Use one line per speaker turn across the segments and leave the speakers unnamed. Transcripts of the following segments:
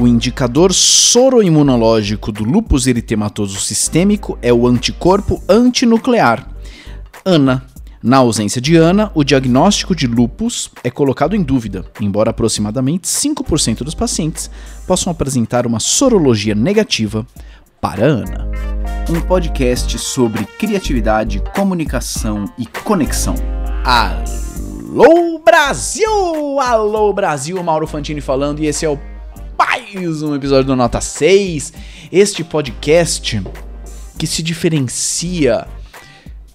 O indicador soroimunológico do lúpus eritematoso sistêmico é o anticorpo antinuclear, ANA. Na ausência de ANA, o diagnóstico de lúpus é colocado em dúvida, embora aproximadamente 5% dos pacientes possam apresentar uma sorologia negativa para ANA. Um podcast sobre criatividade, comunicação e conexão. Alô Brasil! Alô Brasil, Mauro Fantini falando e esse é o mais um episódio do Nota 6. Este podcast que se diferencia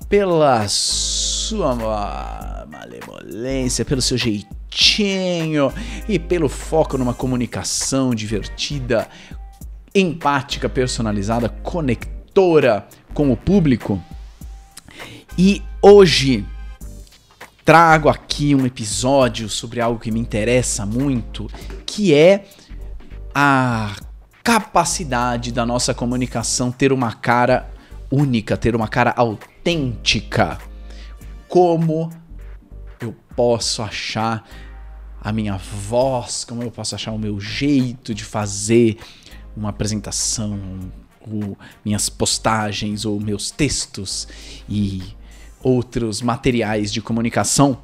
pela sua malemolência, pelo seu jeitinho e pelo foco numa comunicação divertida, empática, personalizada, conectora com o público. E hoje trago aqui um episódio sobre algo que me interessa muito, que é a capacidade da nossa comunicação ter uma cara única, ter uma cara autêntica. Como eu posso achar a minha voz, como eu posso achar o meu jeito de fazer uma apresentação, ou minhas postagens, ou meus textos e outros materiais de comunicação.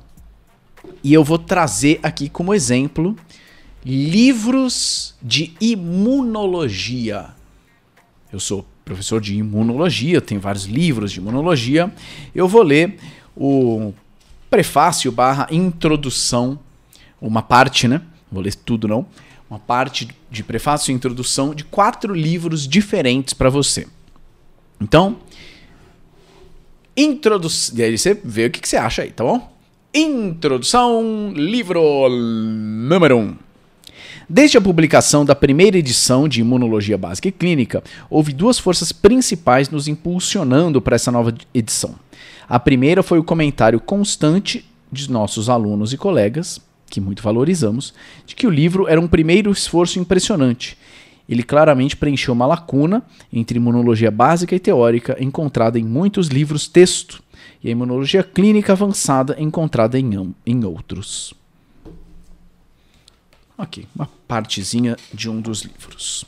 E eu vou trazer aqui como exemplo livros de imunologia. Eu sou professor de imunologia, tenho vários livros de imunologia. Eu vou ler o prefácio barra introdução, uma parte, né? Vou ler tudo não. Uma parte de prefácio e introdução de quatro livros diferentes para você. Então, introdução. E aí você vê o que, que você acha aí, tá bom? Introdução, livro número 1. Um. Desde a publicação da primeira edição de Imunologia Básica e Clínica, houve duas forças principais nos impulsionando para essa nova edição. A primeira foi o comentário constante de nossos alunos e colegas, que muito valorizamos, de que o livro era um primeiro esforço impressionante. Ele claramente preencheu uma lacuna entre imunologia básica e teórica encontrada em muitos livros texto e a imunologia clínica avançada encontrada em, em outros. Ok, uma partezinha de um dos livros.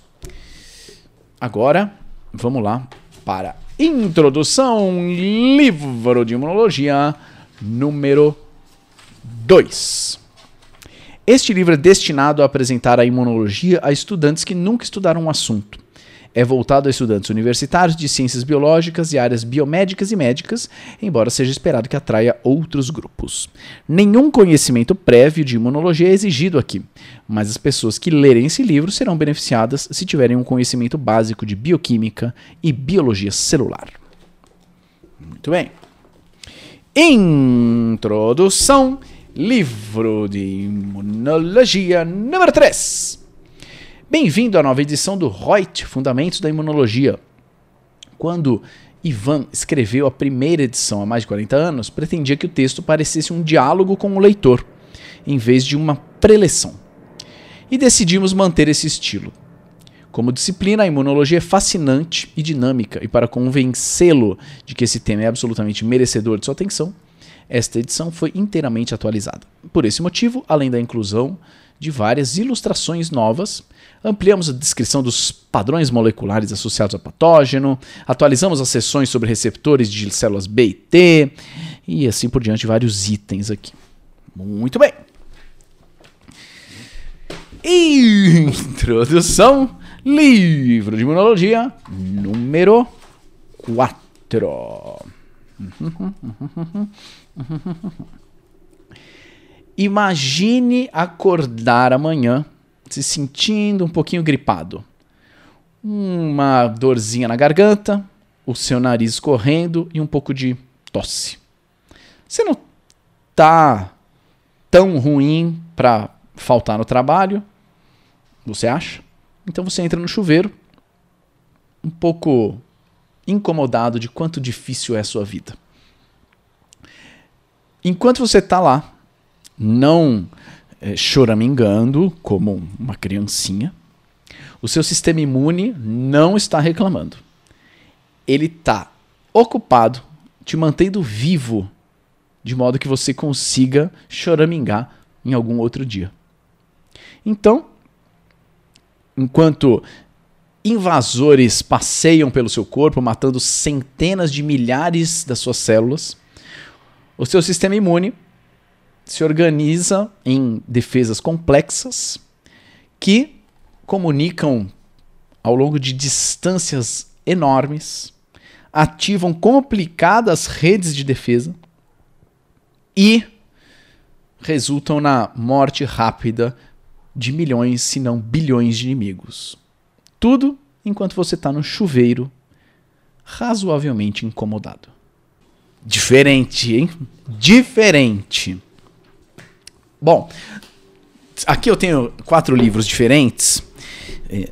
Agora, vamos lá para Introdução Livro de Imunologia número 2. Este livro é destinado a apresentar a imunologia a estudantes que nunca estudaram um assunto é voltado a estudantes universitários de ciências biológicas e áreas biomédicas e médicas, embora seja esperado que atraia outros grupos. Nenhum conhecimento prévio de imunologia é exigido aqui, mas as pessoas que lerem esse livro serão beneficiadas se tiverem um conhecimento básico de bioquímica e biologia celular. Muito bem. Introdução, livro de imunologia número 3. Bem-vindo à nova edição do Reut, Fundamentos da Imunologia. Quando Ivan escreveu a primeira edição há mais de 40 anos, pretendia que o texto parecesse um diálogo com o leitor, em vez de uma preleção. E decidimos manter esse estilo. Como disciplina, a imunologia é fascinante e dinâmica, e para convencê-lo de que esse tema é absolutamente merecedor de sua atenção, esta edição foi inteiramente atualizada. Por esse motivo, além da inclusão de várias ilustrações novas, ampliamos a descrição dos padrões moleculares associados ao patógeno, atualizamos as seções sobre receptores de células B e T, e assim por diante, vários itens aqui. Muito bem. Introdução, livro de imunologia, número 4. Imagine acordar amanhã se sentindo um pouquinho gripado. Uma dorzinha na garganta, o seu nariz correndo e um pouco de tosse. Você não tá tão ruim para faltar no trabalho, você acha? Então você entra no chuveiro, um pouco incomodado de quanto difícil é a sua vida. Enquanto você está lá, não é, choramingando como uma criancinha, o seu sistema imune não está reclamando. Ele está ocupado, te mantendo vivo, de modo que você consiga choramingar em algum outro dia. Então, enquanto invasores passeiam pelo seu corpo, matando centenas de milhares das suas células, o seu sistema imune se organiza em defesas complexas que comunicam ao longo de distâncias enormes, ativam complicadas redes de defesa e resultam na morte rápida de milhões, se não bilhões de inimigos. Tudo enquanto você está no chuveiro, razoavelmente incomodado. Diferente, hein? Diferente. Bom, aqui eu tenho quatro livros diferentes. É,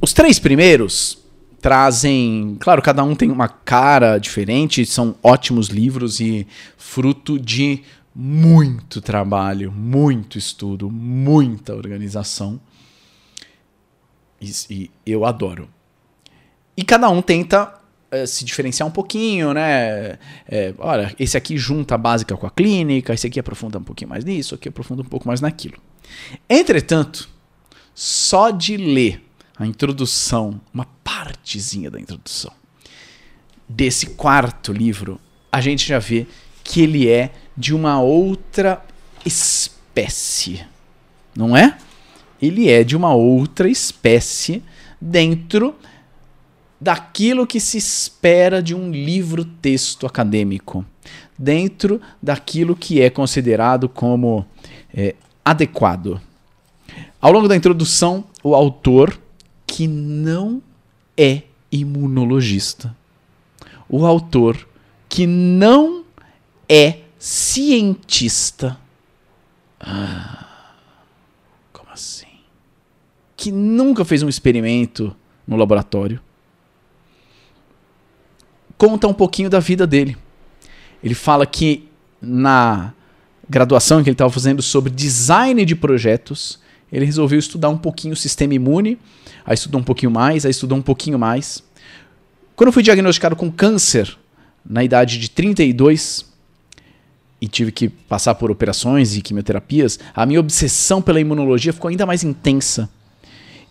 os três primeiros trazem. Claro, cada um tem uma cara diferente, são ótimos livros e fruto de muito trabalho, muito estudo, muita organização. E, e eu adoro. E cada um tenta se diferenciar um pouquinho, né? É, olha, esse aqui junta a básica com a clínica, esse aqui aprofunda um pouquinho mais nisso, aqui aprofunda um pouco mais naquilo. Entretanto, só de ler a introdução, uma partezinha da introdução desse quarto livro, a gente já vê que ele é de uma outra espécie, não é? Ele é de uma outra espécie dentro daquilo que se espera de um livro-texto acadêmico, dentro daquilo que é considerado como é, adequado. Ao longo da introdução, o autor, que não é imunologista, o autor que não é cientista. Ah, como assim? Que nunca fez um experimento no laboratório conta um pouquinho da vida dele. Ele fala que na graduação que ele estava fazendo sobre design de projetos, ele resolveu estudar um pouquinho o sistema imune, aí estudou um pouquinho mais, aí estudou um pouquinho mais. Quando fui diagnosticado com câncer, na idade de 32, e tive que passar por operações e quimioterapias, a minha obsessão pela imunologia ficou ainda mais intensa.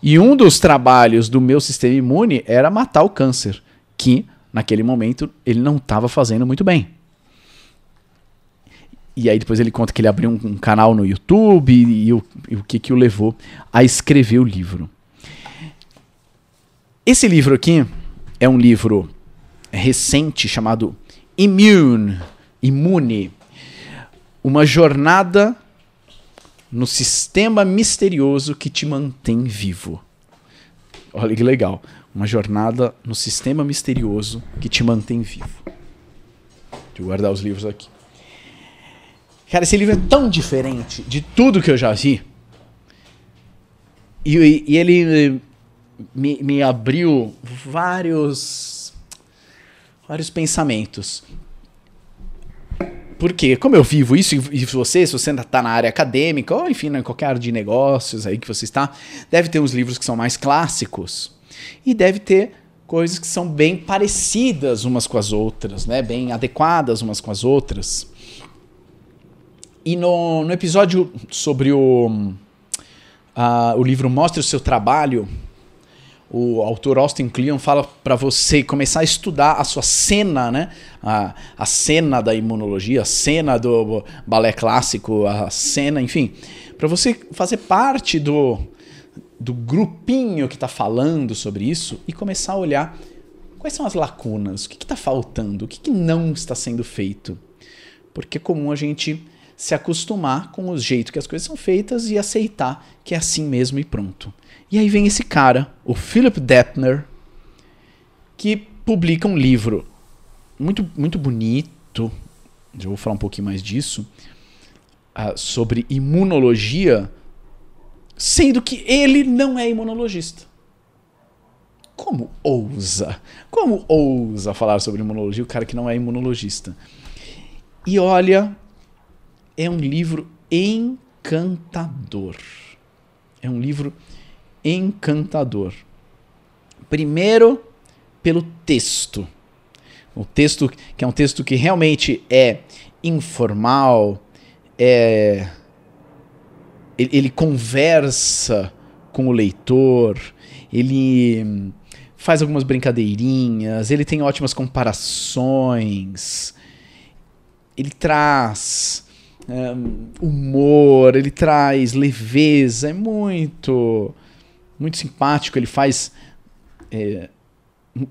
E um dos trabalhos do meu sistema imune era matar o câncer, que naquele momento ele não estava fazendo muito bem. E aí depois ele conta que ele abriu um, um canal no YouTube e, e, o, e, o, que, que o levou a escrever o livro. Esse livro aqui é um livro recente chamado Immune, Imune, uma jornada no sistema misterioso que te mantém vivo. Olha que legal. Uma jornada no sistema misterioso que te mantém vivo. Deixa eu guardar os livros aqui. Cara, esse livro é tão diferente de tudo que eu já vi. E, e ele me, me abriu vários, vários pensamentos. Porque, como eu vivo isso, e você, se você ainda está na área acadêmica, ou enfim, em qualquer área de negócios aí que você está, deve ter uns livros que são mais clássicos e deve ter coisas que são bem parecidas umas com as outras, né? bem adequadas umas com as outras. E no, no episódio sobre o, uh, o livro Mostre o Seu Trabalho, o autor Austin Kleon fala para você começar a estudar a sua cena, né? A, a cena da imunologia, a cena do balé clássico, a cena, enfim, para você fazer parte do, do grupinho que está falando sobre isso e começar a olhar quais são as lacunas, o que está faltando, o que, que não está sendo feito. Porque é comum a gente se acostumar com o jeito que as coisas são feitas e aceitar que é assim mesmo e pronto. E aí vem esse cara, o Philip Deppner, que publica um livro muito, muito bonito, já vou falar um pouquinho mais disso, uh, sobre imunologia sendo que ele não é imunologista. Como ousa? Como ousa falar sobre imunologia o cara que não é imunologista? E olha, é um livro encantador. É um livro encantador. Primeiro, pelo texto. O texto que é um texto que realmente é informal, é ele, ele conversa com o leitor, ele faz algumas brincadeirinhas, ele tem ótimas comparações, ele traz um, humor, ele traz leveza, é muito, muito simpático, ele faz é,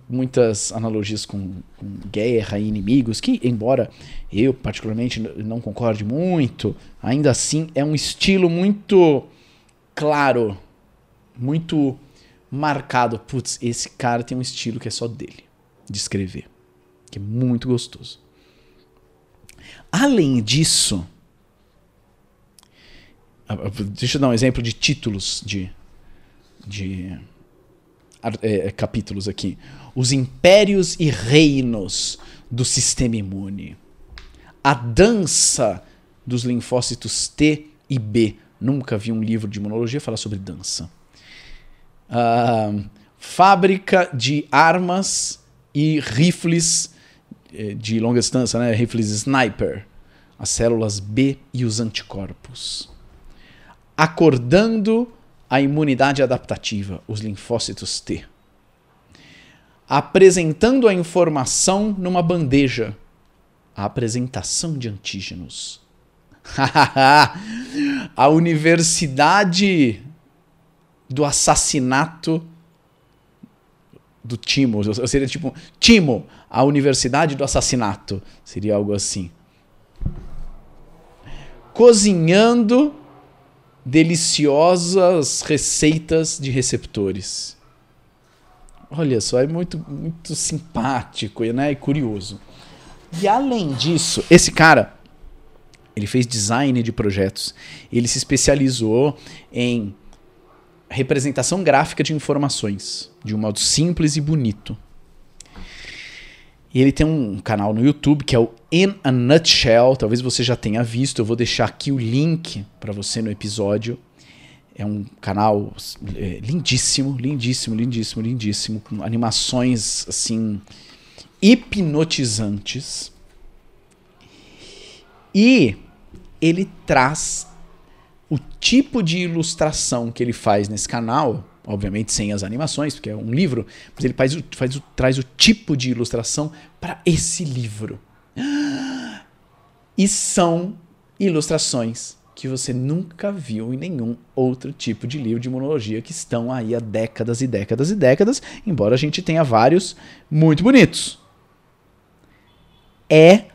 muitas analogias com, com, guerra e inimigos, que, embora eu particularmente não concorde muito, ainda assim é um estilo muito claro, muito marcado. Putz, esse cara tem um estilo que é só dele, de escrever, que é muito gostoso. Além disso, deixa eu dar um exemplo de títulos de, de é, capítulos aqui. Os impérios e reinos do sistema imune. A dança dos linfócitos T e B. Nunca vi um livro de imunologia falar sobre dança. Uh, fábrica de armas e rifles eh, de longa distância, né? rifles sniper. As células B e os anticorpos. Acordando a imunidade adaptativa, os linfócitos T. Apresentando a informação numa bandeja, a apresentação de antígenos. a Universidade do Assassinato do Timo. Seria tipo, Timo, a Universidade do Assassinato. Seria algo assim. Cozinhando deliciosas receitas de receptores. Olha só, é muito, muito simpático né? e curioso. E além disso, esse cara, ele fez design de projetos. Ele se especializou em representação gráfica de informações, de um modo simples e bonito. E ele tem um canal no YouTube que é o In a Nutshell. Talvez você já tenha visto. Eu vou deixar aqui o link para você no episódio. É um canal é, lindíssimo, lindíssimo, lindíssimo, lindíssimo, com animações assim hipnotizantes. E ele traz o tipo de ilustração que ele faz nesse canal obviamente sem as animações, porque é um livro, mas ele faz, faz, traz o tipo de ilustração para esse livro. E são ilustrações que você nunca viu em nenhum outro tipo de livro de imunologia que estão aí há décadas e décadas e décadas, embora a gente tenha vários muito bonitos. É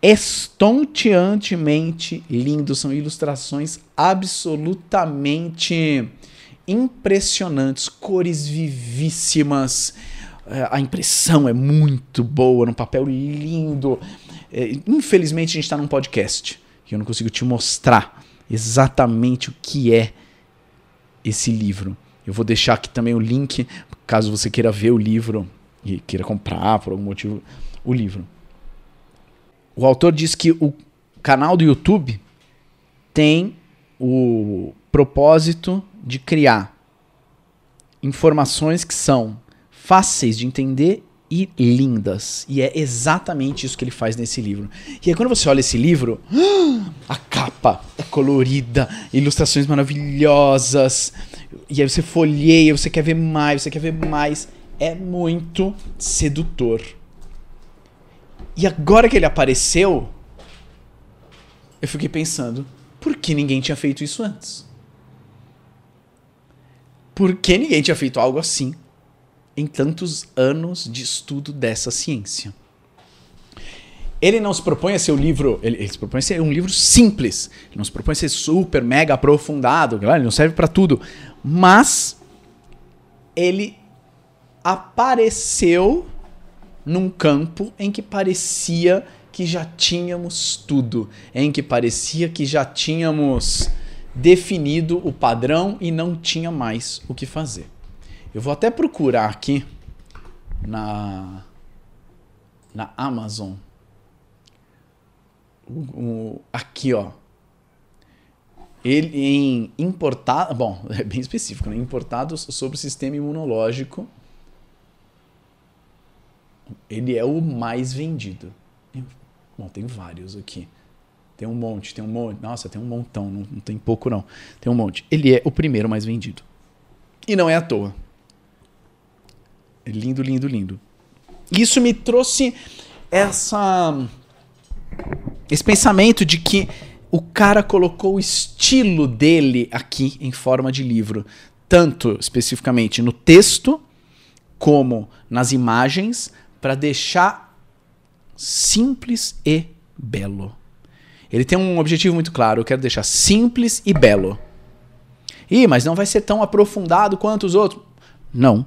estonteantemente lindo, são ilustrações absolutamente impressionantes, cores vivíssimas. É, a impressão é muito boa, num papel lindo. É, infelizmente, a gente está num podcast e eu não consigo te mostrar exatamente o que é esse livro. Eu vou deixar aqui também o link, caso você queira ver o livro e queira comprar por algum motivo o livro. O autor diz que o canal do YouTube tem o propósito de criar informações que são fáceis de entender e lindas. E é exatamente isso que ele faz nesse livro. E aí quando você olha esse livro, a capa é colorida, ilustrações maravilhosas. E aí você folheia, você quer ver mais, você quer ver mais. É muito sedutor. E agora que ele apareceu, eu fiquei pensando, por que ninguém tinha feito isso antes? Por que ninguém tinha feito algo assim em tantos anos de estudo dessa ciência? Ele não se propõe a ser um livro. Ele, ele, se propõe a ser um livro simples. Ele não se propõe a ser super, mega aprofundado. Ele não serve para tudo. Mas ele apareceu num campo em que parecia que já tínhamos tudo, em que parecia que já tínhamos definido o padrão e não tinha mais o que fazer. Eu vou até procurar aqui na na Amazon. aqui, ó. Ele em importado, bom, é bem específico, né? Importados sobre o sistema imunológico. Ele é o mais vendido. Bom, tem vários aqui. Tem um monte, tem um monte. Nossa, tem um montão, não, não tem pouco não. Tem um monte. Ele é o primeiro mais vendido. E não é à toa. É lindo, lindo, lindo. Isso me trouxe essa esse pensamento de que o cara colocou o estilo dele aqui em forma de livro, tanto especificamente no texto como nas imagens, para deixar simples e belo. Ele tem um objetivo muito claro, eu quero deixar simples e belo. Ih, mas não vai ser tão aprofundado quanto os outros. Não.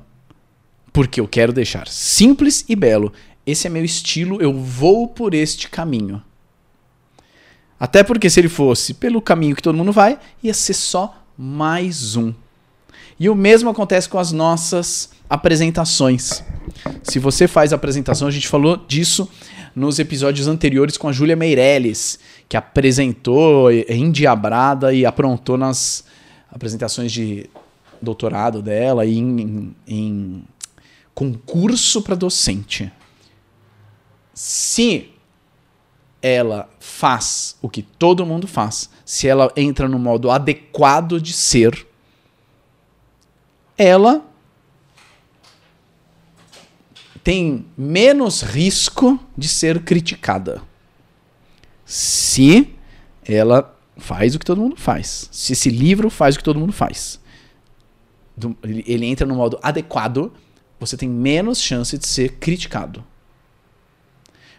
Porque eu quero deixar simples e belo. Esse é meu estilo, eu vou por este caminho. Até porque se ele fosse pelo caminho que todo mundo vai, ia ser só mais um. E o mesmo acontece com as nossas apresentações. Se você faz apresentação, a gente falou disso nos episódios anteriores com a Júlia Meirelles, que apresentou endiabrada e aprontou nas apresentações de doutorado dela e em, em, em concurso para docente. Se ela faz o que todo mundo faz, se ela entra no modo adequado de ser, ela tem menos risco de ser criticada. Se ela faz o que todo mundo faz. Se esse livro faz o que todo mundo faz. Ele entra no modo adequado, você tem menos chance de ser criticado.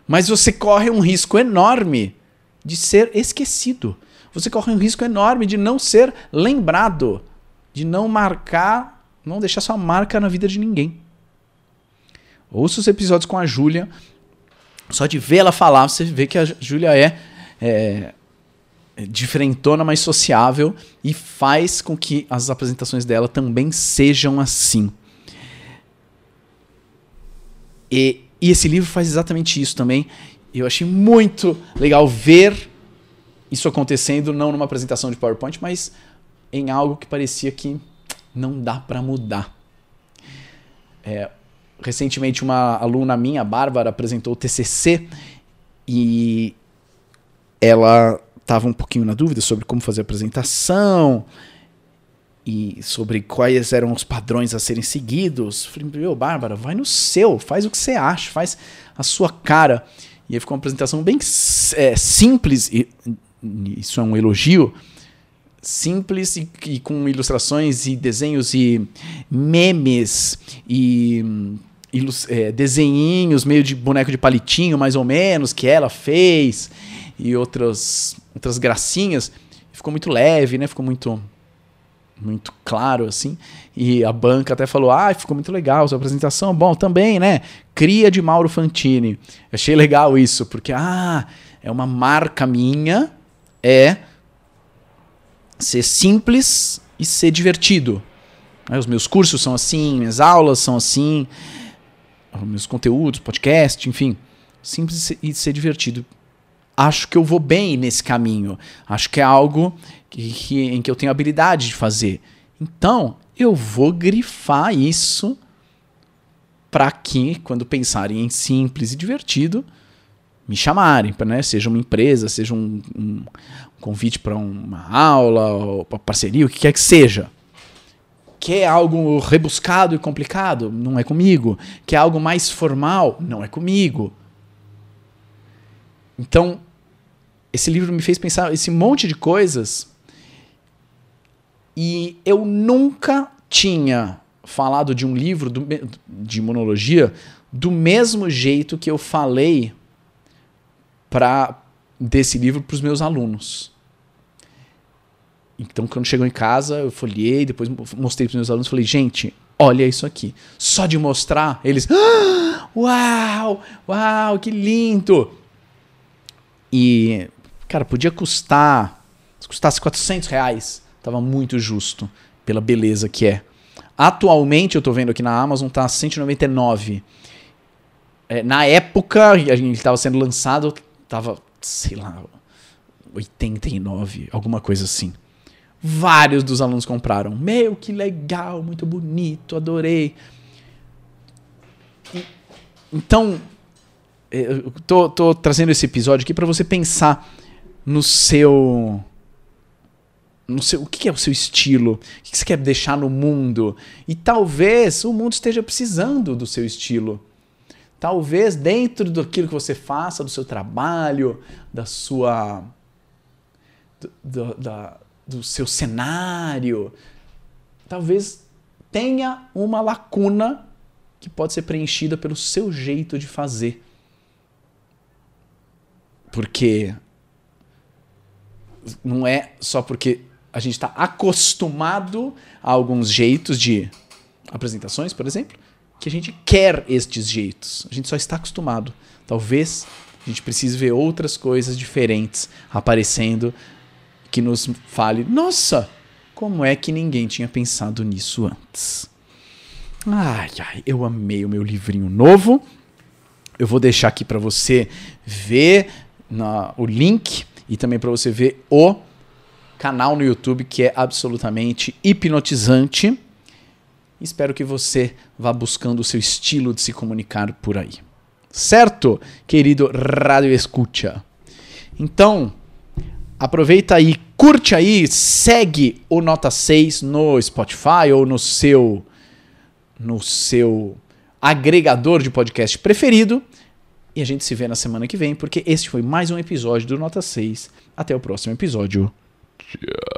Mas você corre um risco enorme de ser esquecido. Você corre um risco enorme de não ser lembrado, de não marcar, não deixar sua marca na vida de ninguém. Ouça os episódios com a Júlia. Só de ver ela falar, você vê que a Júlia é, é diferentona, mais sociável e faz com que as apresentações dela também sejam assim. E e esse livro faz exatamente isso também. Eu achei muito legal ver isso acontecendo, não numa apresentação de PowerPoint, mas em algo que parecia que não dá para mudar. É, recentemente, uma aluna minha, a Bárbara, apresentou o TCC e ela estava um pouquinho na dúvida sobre como fazer a apresentação e sobre quais eram os padrões a serem seguidos. Falei, meu, Bárbara, vai no seu, faz o que você acha, faz a sua cara. E aí ficou uma apresentação bem é, simples, e isso é um elogio, simples e, e, com ilustrações e desenhos e memes e ilus, é, desenhinhos meio de boneco de palitinho, mais ou menos, que ela fez e outras, outras gracinhas. Ficou muito leve, né? Ficou muito muito claro assim. E a banca até falou: "Ah, ficou muito legal sua apresentação". Bom, também, né? Cria de Mauro Fantini. Achei legal isso, porque ah, é uma marca minha é ser simples e ser divertido. Os meus cursos são assim, minhas aulas são assim, meus conteúdos, podcast, enfim, simples e ser divertido. Acho que eu vou bem nesse caminho. Acho que é algo que, que, em que eu tenho habilidade de fazer. Então, eu vou grifar isso para que, quando pensarem em simples e divertido, me chamarem, né? seja uma empresa, seja um, um convite para uma aula, ou para parceria, o que quer que seja. Quer algo rebuscado e complicado? Não é comigo. Quer algo mais formal? Não é comigo. Então, esse livro me fez pensar esse monte de coisas e eu nunca tinha falado de um livro do, de monologia do mesmo jeito que eu falei para desse livro para os meus alunos. Então, quando chegou em casa, eu folhei, depois mostrei para os meus alunos, falei, gente, olha isso aqui. Só de mostrar, eles, ah, uau, uau, que lindo. E, cara, podia custar, se custasse 400 reais, Tava muito justo pela beleza que é. Atualmente, eu tô vendo aqui na Amazon, tá 199. É, na época, a gente tava sendo lançado, tava, sei lá, 89, alguma coisa assim. Vários dos alunos compraram. Meu, que legal, muito bonito, adorei. então, é, eu tô, tô trazendo esse episódio aqui para você pensar no seu no seu, o que é o seu estilo, o que você quer deixar no mundo. E talvez o mundo esteja precisando do seu estilo. Talvez dentro daquilo que você faça, do seu trabalho, da sua. do, do, da, do seu cenário, talvez tenha uma lacuna que pode ser preenchida pelo seu jeito de fazer. Porque não é só porque a gente está acostumado a alguns jeitos de apresentações, por exemplo, que a gente quer estes jeitos. A gente só está acostumado. Talvez a gente precise ver outras coisas diferentes aparecendo que nos fale: nossa, como é que ninguém tinha pensado nisso antes? Ai, ai, eu amei o meu livrinho novo. Eu vou deixar aqui para você ver na, o link e também para você ver o canal no YouTube que é absolutamente hipnotizante. Espero que você vá buscando o seu estilo de se comunicar por aí. Certo, querido rádio escucha? Então, aproveita aí, curte aí, segue o Nota 6 no Spotify ou no seu no seu agregador de podcast preferido. E a gente se vê na semana que vem, porque este foi mais um episódio do Nota 6. Até o próximo episódio. Tchau.